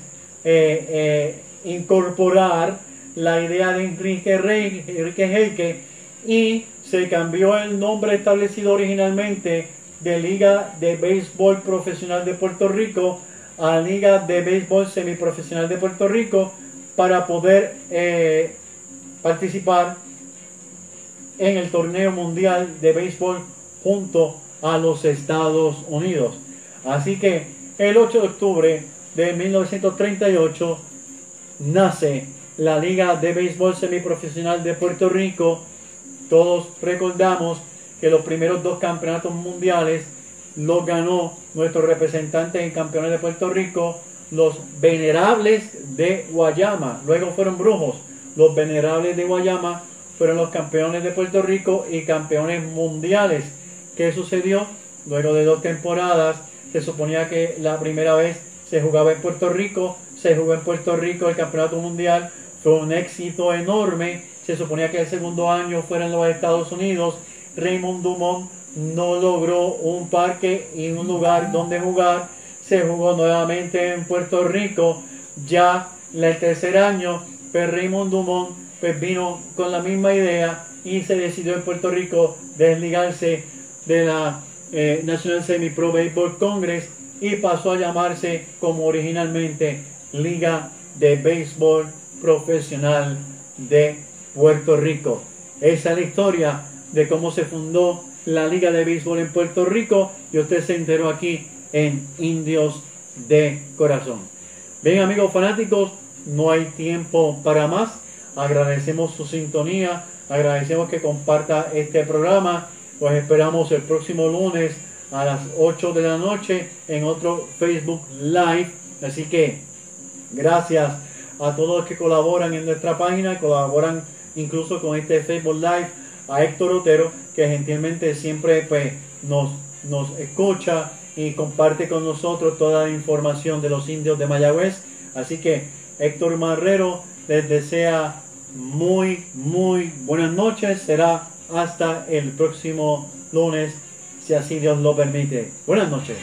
eh, eh, incorporar la idea de Enrique, Rey, Enrique Heike y se cambió el nombre establecido originalmente de Liga de Béisbol Profesional de Puerto Rico a Liga de Béisbol Semiprofesional de Puerto Rico para poder eh, participar en el torneo mundial de béisbol junto a los Estados Unidos. Así que el 8 de octubre de 1938 nace la Liga de Béisbol Semiprofesional de Puerto Rico. Todos recordamos que los primeros dos campeonatos mundiales los ganó nuestro representante en campeones de Puerto Rico, los venerables de Guayama. Luego fueron brujos. Los venerables de Guayama fueron los campeones de Puerto Rico y campeones mundiales. ¿Qué sucedió? Luego de dos temporadas, se suponía que la primera vez se jugaba en Puerto Rico, se jugó en Puerto Rico el campeonato mundial, fue un éxito enorme. Se suponía que el segundo año fuera en los Estados Unidos Raymond Dumont no logró un parque y un lugar donde jugar. Se jugó nuevamente en Puerto Rico. Ya el tercer año, pues Raymond Dumont pues vino con la misma idea y se decidió en Puerto Rico desligarse de la eh, National Semi Pro Baseball Congress y pasó a llamarse como originalmente Liga de Béisbol Profesional de Puerto Rico. Esa es la historia de cómo se fundó la Liga de Béisbol en Puerto Rico y usted se enteró aquí en Indios de Corazón. Bien amigos fanáticos, no hay tiempo para más. Agradecemos su sintonía, agradecemos que comparta este programa. Pues esperamos el próximo lunes a las 8 de la noche en otro Facebook Live. Así que gracias a todos los que colaboran en nuestra página, colaboran incluso con este Facebook Live, a Héctor Otero, que gentilmente siempre pues, nos, nos escucha y comparte con nosotros toda la información de los indios de Mayagüez. Así que Héctor Marrero les desea muy, muy buenas noches. Será hasta el próximo lunes, si así Dios lo permite. Buenas noches.